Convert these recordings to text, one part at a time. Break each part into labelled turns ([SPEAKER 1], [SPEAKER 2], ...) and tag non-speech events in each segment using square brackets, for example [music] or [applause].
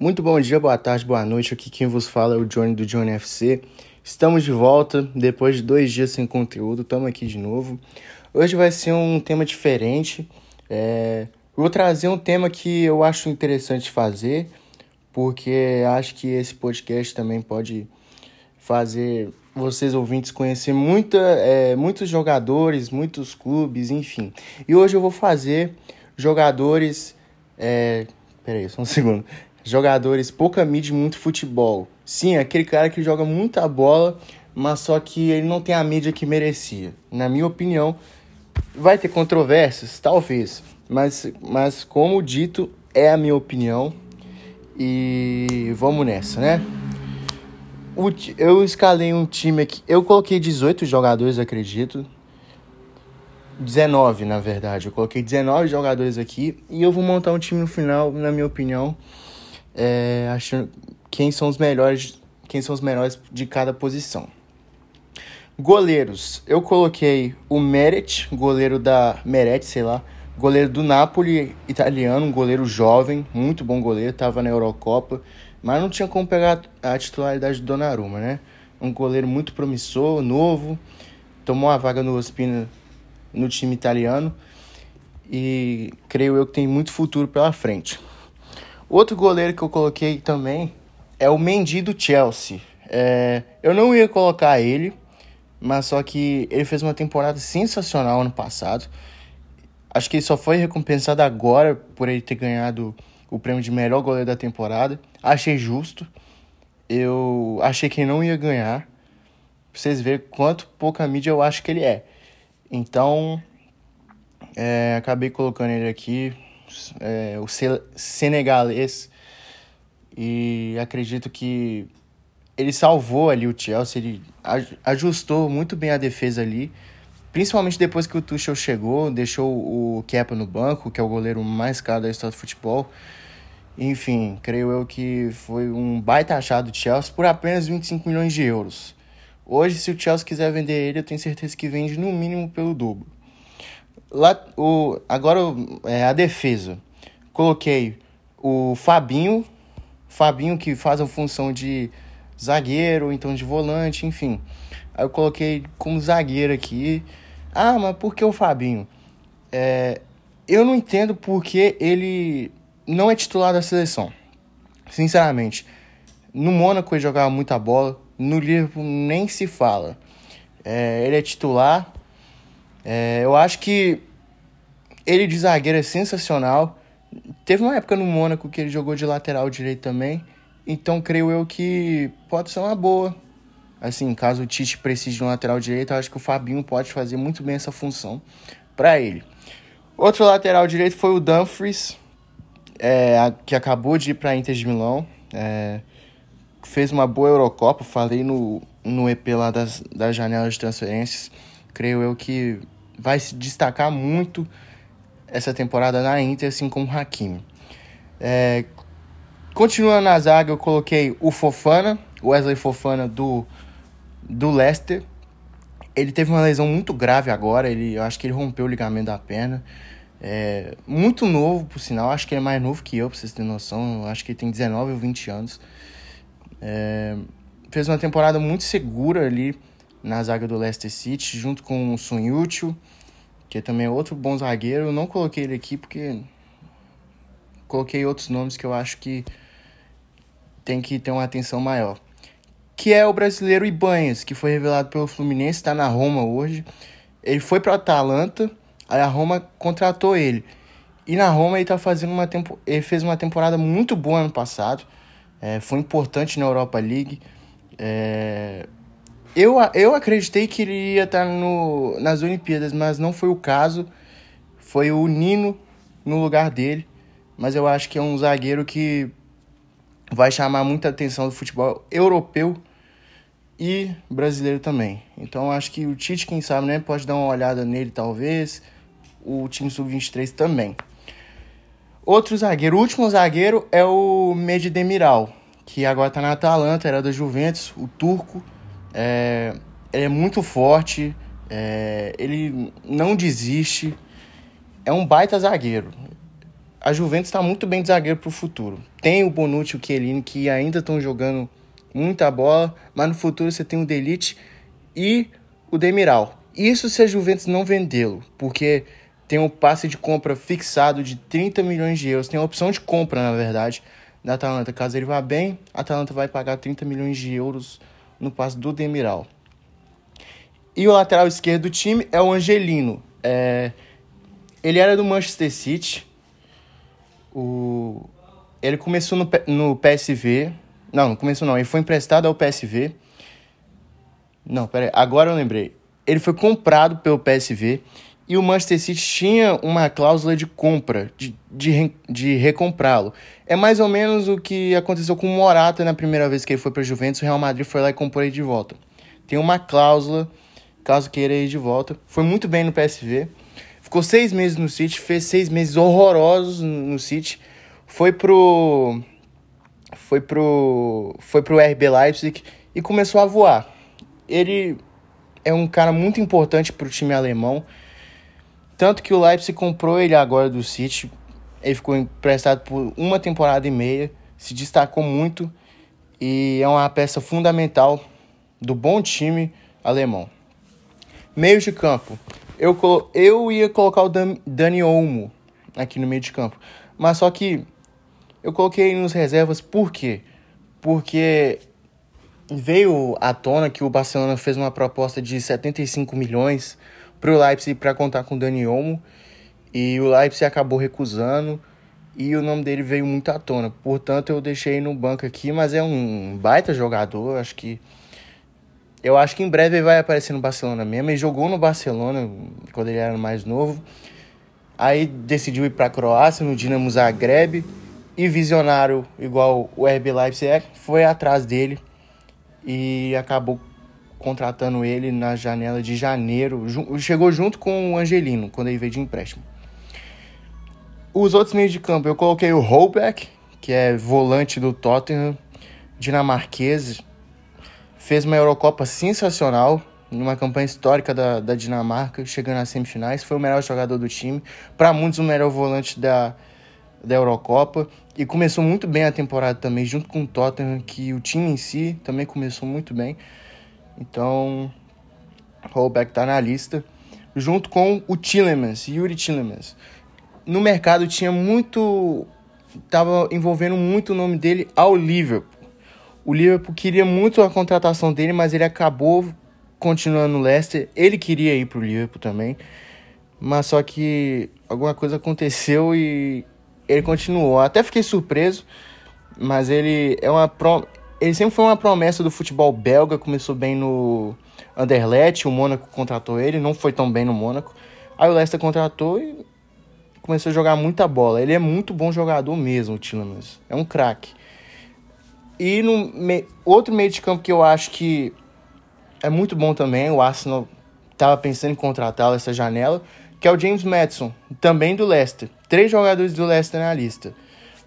[SPEAKER 1] Muito bom dia, boa tarde, boa noite. Aqui quem vos fala é o Johnny do Johnny FC. Estamos de volta depois de dois dias sem conteúdo, estamos aqui de novo. Hoje vai ser um tema diferente. É... Vou trazer um tema que eu acho interessante fazer, porque acho que esse podcast também pode fazer vocês ouvintes conhecer muita, é, muitos jogadores, muitos clubes, enfim. E hoje eu vou fazer jogadores. É... Peraí, só um [laughs] segundo jogadores pouca mídia e muito futebol. Sim, aquele cara que joga muita bola, mas só que ele não tem a mídia que merecia. Na minha opinião, vai ter controvérsias, talvez, mas, mas como dito, é a minha opinião e vamos nessa, né? eu escalei um time aqui, eu coloquei 18 jogadores, acredito. 19, na verdade. Eu coloquei 19 jogadores aqui e eu vou montar um time no final, na minha opinião, é, achando quem são os melhores, quem são os melhores de cada posição. Goleiros, eu coloquei o Meret, goleiro da Meret, sei lá, goleiro do Napoli, italiano, um goleiro jovem, muito bom goleiro, estava na Eurocopa, mas não tinha como pegar a titularidade do Donnarumma, né? Um goleiro muito promissor, novo, tomou a vaga no Ospina no time italiano e creio eu que tem muito futuro pela frente. Outro goleiro que eu coloquei também é o Mendy do Chelsea. É, eu não ia colocar ele, mas só que ele fez uma temporada sensacional ano passado. Acho que ele só foi recompensado agora por ele ter ganhado o prêmio de melhor goleiro da temporada. Achei justo. Eu achei que ele não ia ganhar. Pra vocês verem quanto pouca mídia eu acho que ele é. Então, é, acabei colocando ele aqui é, o senegalês e acredito que ele salvou ali o Chelsea, ele ajustou muito bem a defesa ali, principalmente depois que o Tuchel chegou, deixou o Kepa no banco, que é o goleiro mais caro da história do futebol. Enfim, creio eu que foi um baita achado do Chelsea por apenas 25 milhões de euros. Hoje, se o Chelsea quiser vender ele, eu tenho certeza que vende no mínimo pelo dobro. Lá, o, agora é, a defesa. Coloquei o Fabinho, Fabinho que faz a função de zagueiro, então de volante, enfim. Aí eu coloquei como zagueiro aqui. Ah, mas por que o Fabinho? É, eu não entendo porque ele não é titular da seleção. Sinceramente. No Mônaco ele jogava muita bola, no Liverpool nem se fala. É, ele é titular, é, eu acho que ele de zagueiro é sensacional. Teve uma época no Mônaco que ele jogou de lateral direito também. Então creio eu que pode ser uma boa. Assim, caso o Tite precise de um lateral direito, eu acho que o Fabinho pode fazer muito bem essa função para ele. Outro lateral direito foi o Dumfries, é, que acabou de ir para Inter de Milão. É, fez uma boa Eurocopa, falei no, no EP lá das, das janelas de transferências. Creio eu que vai se destacar muito essa temporada na Inter, assim como o Hakimi. É, continuando na zaga, eu coloquei o Fofana, Wesley Fofana do, do Leicester. Ele teve uma lesão muito grave agora, ele, eu acho que ele rompeu o ligamento da perna. É, muito novo, por sinal, acho que ele é mais novo que eu, pra vocês terem noção. Eu acho que ele tem 19 ou 20 anos. É, fez uma temporada muito segura ali na zaga do Leicester City, junto com o Sun Yuchu, que também é outro bom zagueiro. Eu não coloquei ele aqui porque coloquei outros nomes que eu acho que tem que ter uma atenção maior. Que é o brasileiro Ibanhas, que foi revelado pelo Fluminense, está na Roma hoje. Ele foi para Atalanta, aí a Roma contratou ele. E na Roma ele tá fazendo uma tempo, ele fez uma temporada muito boa ano passado. É, foi importante na Europa League. É, eu, eu acreditei que ele ia estar no, nas Olimpíadas, mas não foi o caso. Foi o Nino no lugar dele. Mas eu acho que é um zagueiro que vai chamar muita atenção do futebol europeu e brasileiro também. Então acho que o Tite, quem sabe, né, pode dar uma olhada nele talvez. O time sub-23 também. Outro zagueiro, o último zagueiro é o Medi Demiral, que agora está na Atalanta, era da Juventus, o turco. É, ele é muito forte, é, ele não desiste, é um baita zagueiro. a Juventus está muito bem de zagueiro para o futuro. Tem o Bonucci e o Chiellini que ainda estão jogando muita bola, mas no futuro você tem o Delite e o Demiral. Isso se a Juventus não vendê-lo, porque tem um passe de compra fixado de 30 milhões de euros, tem a opção de compra, na verdade, da Atalanta. Caso ele vá bem, a Atalanta vai pagar 30 milhões de euros no passe do Demiral. E o lateral esquerdo do time é o Angelino. É... Ele era do Manchester City. O... Ele começou no, no PSV. Não, não começou não. Ele foi emprestado ao PSV. Não, peraí. Agora eu lembrei. Ele foi comprado pelo PSV e o Manchester City tinha uma cláusula de compra, de, de, de recomprá-lo. É mais ou menos o que aconteceu com o Morata na primeira vez que ele foi para a Juventus. O Real Madrid foi lá e comprou ele de volta. Tem uma cláusula, caso queira ir de volta. Foi muito bem no PSV. Ficou seis meses no City, fez seis meses horrorosos no City. Foi pro. Foi pro. Foi pro RB Leipzig e começou a voar. Ele é um cara muito importante para o time alemão. Tanto que o Leipzig comprou ele agora do City. Ele ficou emprestado por uma temporada e meia. Se destacou muito. E é uma peça fundamental do bom time alemão. Meio de campo. Eu, eu ia colocar o Dani Olmo aqui no meio de campo. Mas só que eu coloquei nos reservas por quê? Porque veio à tona que o Barcelona fez uma proposta de 75 milhões para o Leipzig para contar com o Dani Olmo e o Leipzig acabou recusando e o nome dele veio muito à tona. Portanto, eu deixei no banco aqui, mas é um baita jogador, acho que eu acho que em breve ele vai aparecer no Barcelona mesmo. Ele jogou no Barcelona quando ele era mais novo. Aí decidiu ir para a Croácia, no Dinamo Zagreb. E visionário, igual o RB Leipzig é, foi atrás dele e acabou contratando ele na janela de janeiro. Chegou junto com o Angelino, quando ele veio de empréstimo. Os outros meios de campo, eu coloquei o Holbeck, que é volante do Tottenham, dinamarquês. Fez uma Eurocopa sensacional, numa campanha histórica da, da Dinamarca, chegando às semifinais. Foi o melhor jogador do time. Para muitos, o melhor volante da, da Eurocopa. E começou muito bem a temporada também, junto com o Tottenham, que o time em si também começou muito bem. Então, Holbeck está na lista, junto com o Tillemans, Yuri Tillemans. No mercado tinha muito. Tava envolvendo muito o nome dele ao Liverpool. O Liverpool queria muito a contratação dele, mas ele acabou continuando no Leicester. Ele queria ir para o Liverpool também, mas só que alguma coisa aconteceu e ele continuou. Até fiquei surpreso, mas ele é uma pro... ele sempre foi uma promessa do futebol belga, começou bem no Anderlecht, o Mônaco contratou ele, não foi tão bem no Mônaco. Aí o Leicester contratou e começou a jogar muita bola. Ele é muito bom jogador mesmo, o Tillemans. É um craque. E no me... outro meio de campo que eu acho que é muito bom também, o Arsenal estava pensando em contratá-lo essa janela, que é o James Madison, também do Leicester. Três jogadores do Leicester na lista.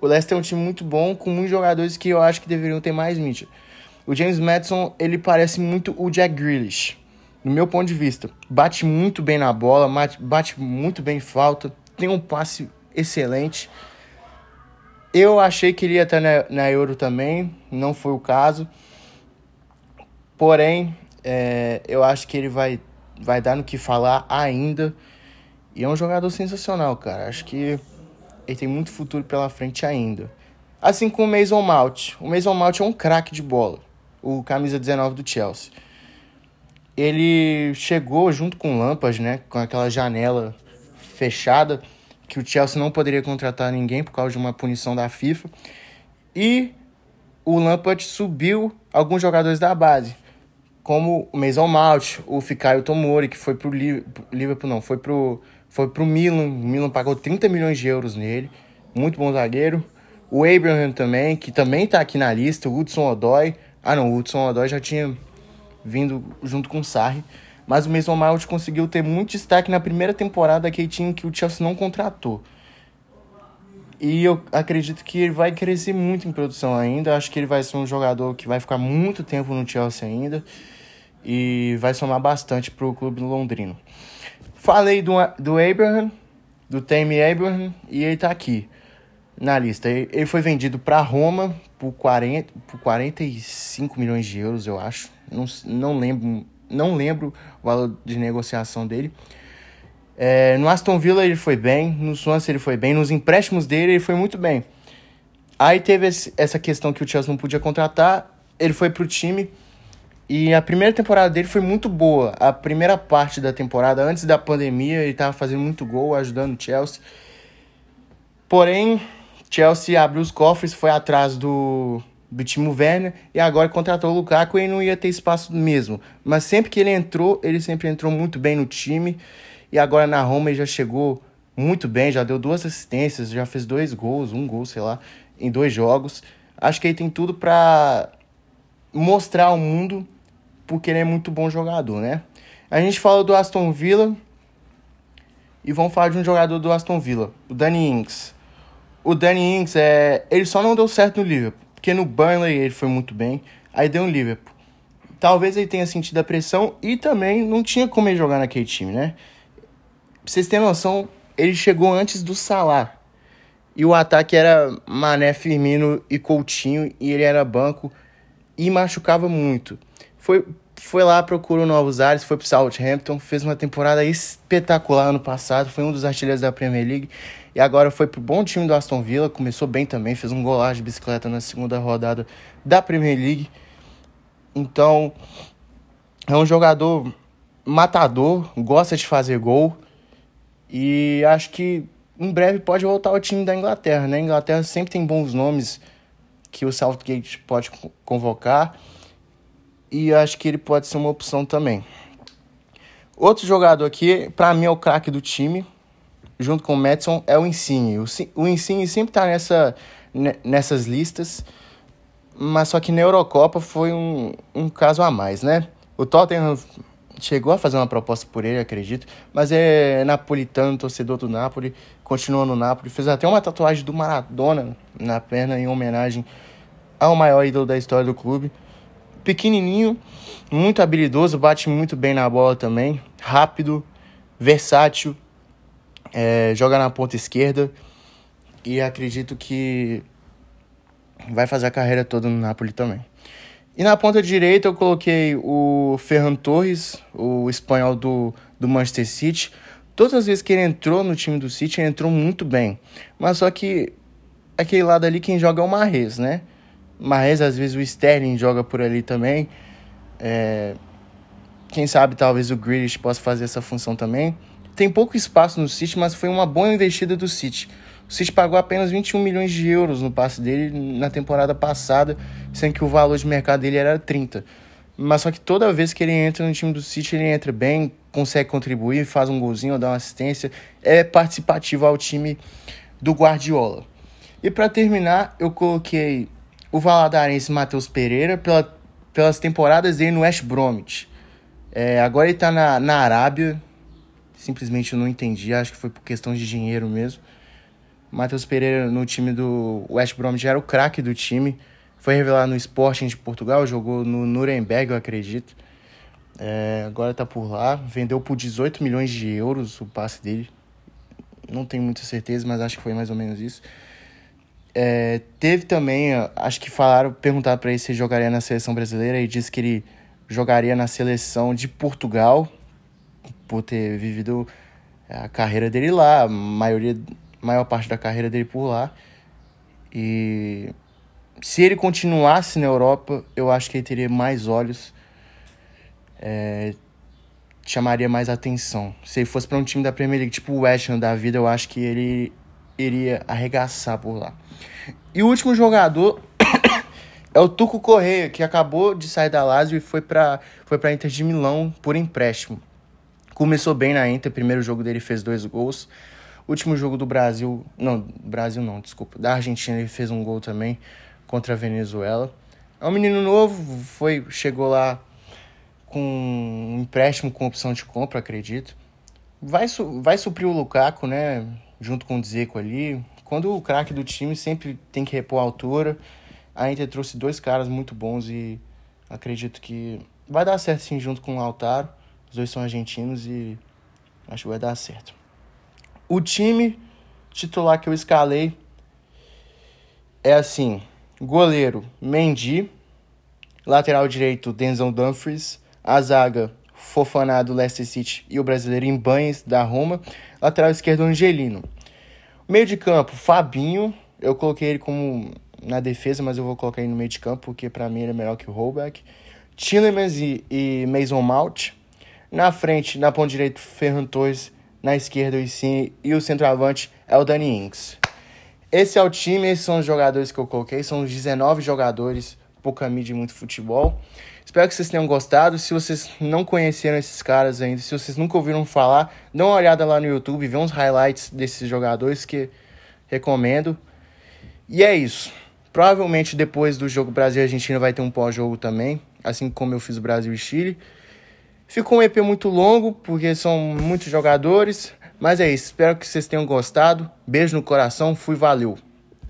[SPEAKER 1] O Leicester é um time muito bom, com muitos jogadores que eu acho que deveriam ter mais mídia. O James Madison, ele parece muito o Jack Grealish, no meu ponto de vista. Bate muito bem na bola, bate muito bem falta, tem um passe excelente. Eu achei que ele ia estar na, na Euro também, não foi o caso. Porém, é, eu acho que ele vai, vai dar no que falar ainda. E é um jogador sensacional, cara. Acho que ele tem muito futuro pela frente ainda. Assim como o Mason Mount. O Mason Mount é um craque de bola. O camisa 19 do Chelsea. Ele chegou junto com o Lampard, né? Com aquela janela fechada. Que o Chelsea não poderia contratar ninguém por causa de uma punição da FIFA. E o Lampard subiu alguns jogadores da base. Como o Mason Mount, o Fikayo Tomori, que foi pro Liverpool, não, foi pro foi pro Milan, o Milan pagou 30 milhões de euros nele, muito bom zagueiro. O Abraham também, que também tá aqui na lista, o Hudson Odoi. Ah não, o Hudson Odoi já tinha vindo junto com o Sarri. Mas o Mason Mount conseguiu ter muito destaque na primeira temporada daquele time que o Chelsea não contratou. E eu acredito que ele vai crescer muito em produção ainda. Acho que ele vai ser um jogador que vai ficar muito tempo no Chelsea ainda. E vai somar bastante para o clube londrino. Falei do, do Abraham, do Tammy Abraham, e ele tá aqui. na lista. Ele foi vendido para Roma por, 40, por 45 milhões de euros, eu acho. Não, não, lembro, não lembro o valor de negociação dele. É, no Aston Villa ele foi bem, no Swansea ele foi bem, nos empréstimos dele ele foi muito bem. Aí teve esse, essa questão que o Chelsea não podia contratar, ele foi pro time e a primeira temporada dele foi muito boa. A primeira parte da temporada, antes da pandemia, ele estava fazendo muito gol, ajudando o Chelsea. Porém, Chelsea abriu os cofres, foi atrás do, do Timo Werner e agora contratou o Lukaku e não ia ter espaço mesmo. Mas sempre que ele entrou, ele sempre entrou muito bem no time. E agora na Roma ele já chegou muito bem, já deu duas assistências, já fez dois gols, um gol, sei lá, em dois jogos. Acho que ele tem tudo para mostrar ao mundo porque ele é muito bom jogador, né? A gente fala do Aston Villa e vamos falar de um jogador do Aston Villa, o Danny Ings o Danny Ings, é, ele só não deu certo no Liverpool, porque no Burnley ele foi muito bem, aí deu no Liverpool. Talvez ele tenha sentido a pressão e também não tinha como ele jogar naquele time, né? Pra vocês terem noção, ele chegou antes do Salah. E o ataque era Mané, Firmino e Coutinho, e ele era banco e machucava muito. Foi, foi lá, procurou novos ares, foi pro Southampton, fez uma temporada espetacular ano passado, foi um dos artilheiros da Premier League e agora foi pro bom time do Aston Villa, começou bem também, fez um golaço de bicicleta na segunda rodada da Premier League. Então, é um jogador matador, gosta de fazer gol e acho que em breve pode voltar ao time da Inglaterra, né? A Inglaterra sempre tem bons nomes que o Southgate pode convocar e acho que ele pode ser uma opção também. Outro jogador aqui, para mim é o craque do time, junto com o Madison, é o Insigne. O, Insigne sempre tá nessa, nessas listas, mas só que na Eurocopa foi um, um caso a mais, né? O Tottenham chegou a fazer uma proposta por ele, acredito, mas é napolitano, torcedor do Napoli, continua no Napoli, fez até uma tatuagem do Maradona na perna em homenagem ao maior ídolo da história do clube. Pequenininho, muito habilidoso, bate muito bem na bola também, rápido, versátil, é, joga na ponta esquerda e acredito que vai fazer a carreira toda no Napoli também. E na ponta direita eu coloquei o Ferran Torres, o espanhol do, do Manchester City. Todas as vezes que ele entrou no time do City, ele entrou muito bem. Mas só que aquele lado ali quem joga é o Marrez, né? Marrez, às vezes o Sterling joga por ali também. É... Quem sabe talvez o Grealish possa fazer essa função também tem pouco espaço no City, mas foi uma boa investida do City. O City pagou apenas 21 milhões de euros no passe dele na temporada passada, sendo que o valor de mercado dele era 30. Mas só que toda vez que ele entra no time do City, ele entra bem, consegue contribuir, faz um golzinho, dá uma assistência, é participativo ao time do Guardiola. E para terminar, eu coloquei o Valadarense Matheus Pereira pela, pelas temporadas dele no West Bromwich. É, agora ele está na, na Arábia, simplesmente eu não entendi, acho que foi por questão de dinheiro mesmo. Matheus Pereira no time do West Brom já era o craque do time, foi revelado no Sporting de Portugal, jogou no Nuremberg, eu acredito. É, agora tá por lá, vendeu por 18 milhões de euros o passe dele. Não tenho muita certeza, mas acho que foi mais ou menos isso. É, teve também, acho que falaram, perguntaram para ele se ele jogaria na seleção brasileira e disse que ele jogaria na seleção de Portugal, por ter vivido a carreira dele lá, a maioria, maior parte da carreira dele por lá. E se ele continuasse na Europa, eu acho que ele teria mais olhos, é, chamaria mais atenção. Se ele fosse para um time da Premier League, tipo o West Ham da vida, eu acho que ele iria arregaçar por lá. E o último jogador [coughs] é o Tuco Correia, que acabou de sair da Lazio e foi para foi para Inter de Milão por empréstimo. Começou bem na Inter, primeiro jogo dele fez dois gols. Último jogo do Brasil, não, Brasil não, desculpa, da Argentina ele fez um gol também contra a Venezuela. É um menino novo, foi, chegou lá com um empréstimo com opção de compra, acredito. Vai, vai suprir o Lukaku, né, junto com o Dzeko ali. Quando o craque do time sempre tem que repor a altura, a Inter trouxe dois caras muito bons e acredito que vai dar certo sim junto com o Lautaro. Os dois são argentinos e acho que vai dar certo. O time titular que eu escalei é assim: goleiro Mendy, lateral direito Denzel Dumfries, a zaga Fofaná do Leicester City e o brasileiro em banhos da Roma, lateral esquerdo Angelino. Meio de campo, Fabinho, eu coloquei ele como na defesa, mas eu vou colocar ele no meio de campo porque para mim ele é melhor que o Holbeck. Tillemans e, e Mason Mount. Na frente, na ponta direita, Ferran Torres. Na esquerda, o. E o centroavante é o Danny Ings. Esse é o time, esses são os jogadores que eu coloquei. São os 19 jogadores, pouca mídia e muito futebol. Espero que vocês tenham gostado. Se vocês não conheceram esses caras ainda, se vocês nunca ouviram falar, dê uma olhada lá no YouTube, vê uns highlights desses jogadores que recomendo. E é isso. Provavelmente depois do jogo Brasil Argentina vai ter um pós-jogo também, assim como eu fiz o Brasil e Chile. Ficou um EP muito longo, porque são muitos jogadores, mas é isso. Espero que vocês tenham gostado. Beijo no coração, fui, valeu!